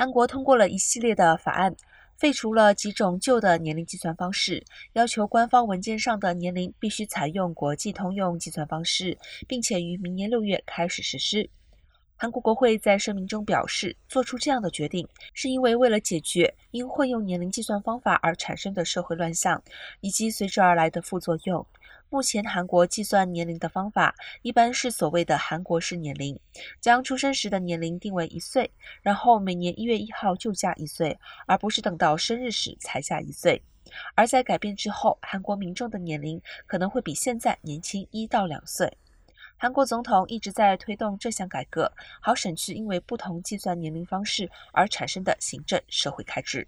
韩国通过了一系列的法案，废除了几种旧的年龄计算方式，要求官方文件上的年龄必须采用国际通用计算方式，并且于明年六月开始实施。韩国国会在声明中表示，做出这样的决定是因为为了解决因混用年龄计算方法而产生的社会乱象以及随之而来的副作用。目前，韩国计算年龄的方法一般是所谓的韩国式年龄，将出生时的年龄定为一岁，然后每年一月一号就加一岁，而不是等到生日时才加一岁。而在改变之后，韩国民众的年龄可能会比现在年轻一到两岁。韩国总统一直在推动这项改革，好省去因为不同计算年龄方式而产生的行政社会开支。